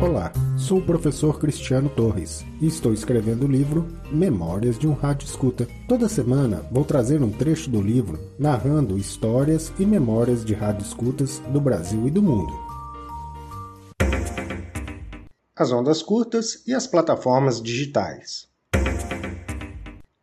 Olá, sou o professor Cristiano Torres e estou escrevendo o livro Memórias de um Rádio Escuta. Toda semana vou trazer um trecho do livro narrando histórias e memórias de rádio escutas do Brasil e do mundo. As ondas curtas e as plataformas digitais.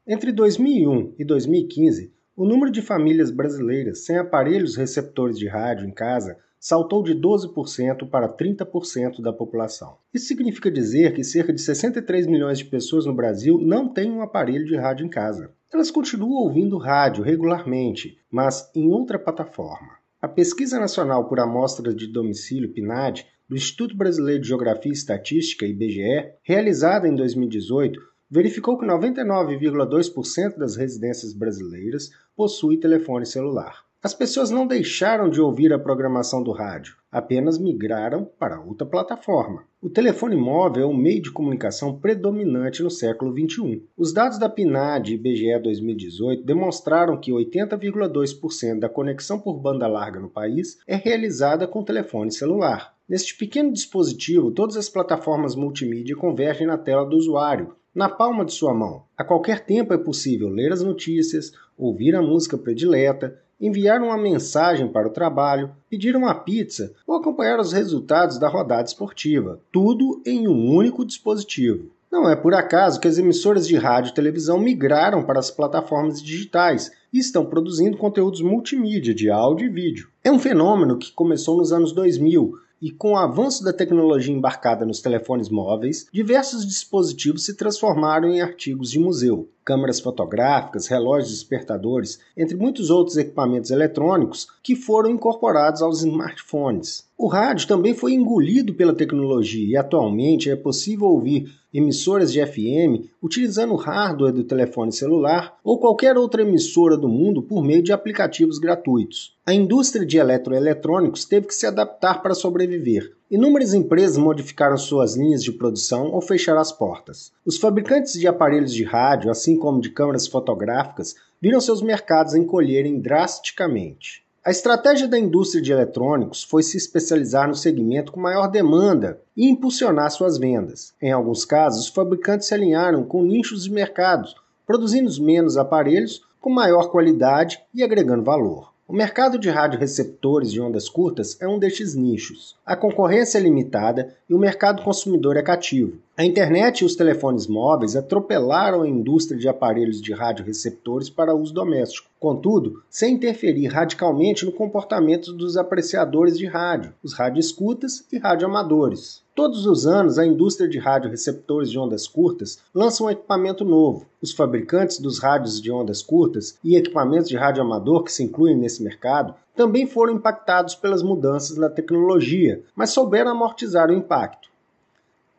Entre 2001 e 2015, o número de famílias brasileiras sem aparelhos receptores de rádio em casa saltou de 12% para 30% da população. Isso significa dizer que cerca de 63 milhões de pessoas no Brasil não têm um aparelho de rádio em casa. Elas continuam ouvindo rádio regularmente, mas em outra plataforma. A Pesquisa Nacional por Amostras de Domicílio PNAD do Instituto Brasileiro de Geografia e Estatística, IBGE, realizada em 2018, verificou que 99,2% das residências brasileiras possuem telefone celular. As pessoas não deixaram de ouvir a programação do rádio, apenas migraram para outra plataforma. O telefone móvel é o meio de comunicação predominante no século XXI. Os dados da PNAD e IBGE 2018 demonstraram que 80,2% da conexão por banda larga no país é realizada com telefone celular. Neste pequeno dispositivo, todas as plataformas multimídia convergem na tela do usuário, na palma de sua mão. A qualquer tempo é possível ler as notícias, ouvir a música predileta, enviar uma mensagem para o trabalho, pedir uma pizza ou acompanhar os resultados da rodada esportiva, tudo em um único dispositivo. Não é por acaso que as emissoras de rádio e televisão migraram para as plataformas digitais e estão produzindo conteúdos multimídia de áudio e vídeo. É um fenômeno que começou nos anos 2000 e com o avanço da tecnologia embarcada nos telefones móveis, diversos dispositivos se transformaram em artigos de museu. Câmeras fotográficas, relógios despertadores, entre muitos outros equipamentos eletrônicos que foram incorporados aos smartphones. O rádio também foi engolido pela tecnologia e atualmente é possível ouvir emissoras de FM utilizando o hardware do telefone celular ou qualquer outra emissora do mundo por meio de aplicativos gratuitos. A indústria de eletroeletrônicos teve que se adaptar para sobreviver. Inúmeras empresas modificaram suas linhas de produção ou fecharam as portas. Os fabricantes de aparelhos de rádio, assim como de câmeras fotográficas, viram seus mercados encolherem drasticamente. A estratégia da indústria de eletrônicos foi se especializar no segmento com maior demanda e impulsionar suas vendas. Em alguns casos, os fabricantes se alinharam com nichos de mercados, produzindo menos aparelhos com maior qualidade e agregando valor. O mercado de radioreceptores de ondas curtas é um destes nichos. A concorrência é limitada e o mercado consumidor é cativo. A internet e os telefones móveis atropelaram a indústria de aparelhos de radioreceptores para uso doméstico, contudo, sem interferir radicalmente no comportamento dos apreciadores de rádio, os radioescutas e radioamadores. Todos os anos, a indústria de radioreceptores de ondas curtas lança um equipamento novo. Os fabricantes dos rádios de ondas curtas e equipamentos de rádio amador que se incluem nesse mercado também foram impactados pelas mudanças na tecnologia, mas souberam amortizar o impacto.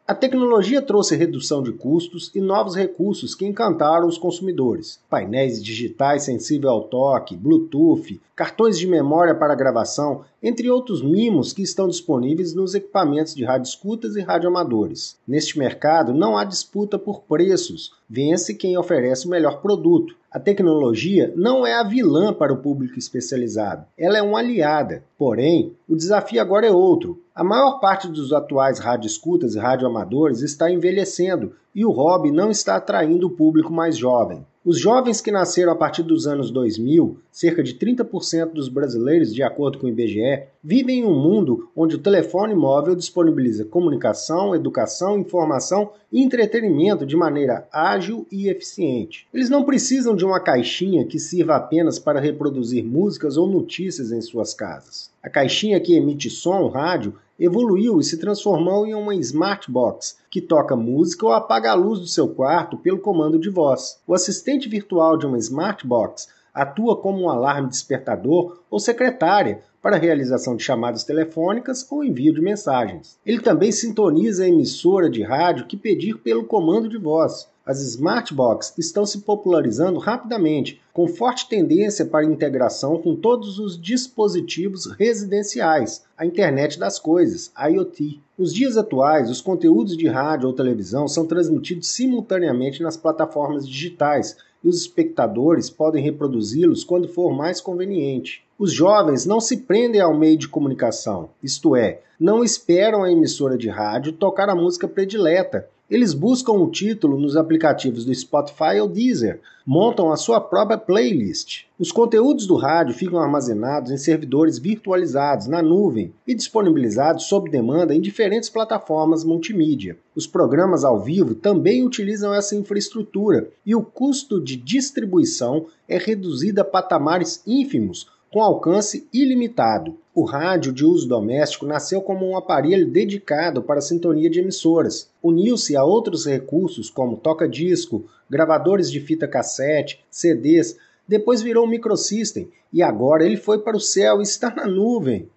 A tecnologia trouxe redução de custos e novos recursos que encantaram os consumidores. Painéis digitais sensíveis ao toque, Bluetooth, cartões de memória para gravação, entre outros mimos que estão disponíveis nos equipamentos de radioescutas e radioamadores. Neste mercado não há disputa por preços, vence quem oferece o melhor produto. A tecnologia não é a vilã para o público especializado, ela é uma aliada. Porém, o desafio agora é outro. A maior parte dos atuais radioescutas e radioamadores está envelhecendo e o hobby não está atraindo o público mais jovem. Os jovens que nasceram a partir dos anos 2000, cerca de 30% dos brasileiros, de acordo com o IBGE, vivem em um mundo onde o telefone móvel disponibiliza comunicação, educação, informação e entretenimento de maneira ágil e eficiente. Eles não precisam de uma caixinha que sirva apenas para reproduzir músicas ou notícias em suas casas. A caixinha que emite som, rádio, evoluiu e se transformou em uma smart box que toca música ou apaga a luz do seu quarto pelo comando de voz. O assistente virtual de uma smart box atua como um alarme despertador ou secretária para realização de chamadas telefônicas ou envio de mensagens. Ele também sintoniza a emissora de rádio que pedir pelo comando de voz. As smartbox estão se popularizando rapidamente, com forte tendência para integração com todos os dispositivos residenciais, a internet das coisas, IoT. Nos dias atuais, os conteúdos de rádio ou televisão são transmitidos simultaneamente nas plataformas digitais e os espectadores podem reproduzi-los quando for mais conveniente. Os jovens não se prendem ao meio de comunicação, isto é, não esperam a emissora de rádio tocar a música predileta. Eles buscam o título nos aplicativos do Spotify ou Deezer, montam a sua própria playlist. Os conteúdos do rádio ficam armazenados em servidores virtualizados na nuvem e disponibilizados sob demanda em diferentes plataformas multimídia. Os programas ao vivo também utilizam essa infraestrutura e o custo de distribuição é reduzido a patamares ínfimos com alcance ilimitado. O rádio de uso doméstico nasceu como um aparelho dedicado para a sintonia de emissoras. Uniu-se a outros recursos como toca-disco, gravadores de fita cassete, CDs, depois virou um microsystem e agora ele foi para o céu e está na nuvem.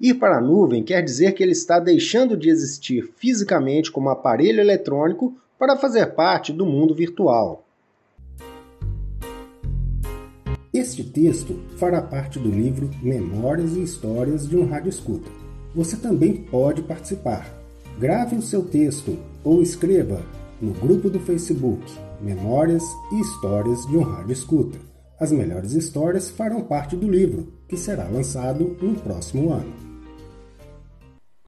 Ir para a nuvem quer dizer que ele está deixando de existir fisicamente como aparelho eletrônico para fazer parte do mundo virtual. Este texto fará parte do livro Memórias e Histórias de um Rádio Escuta. Você também pode participar. Grave o seu texto ou escreva no grupo do Facebook Memórias e Histórias de um Rádio Escuta. As melhores histórias farão parte do livro, que será lançado no próximo ano.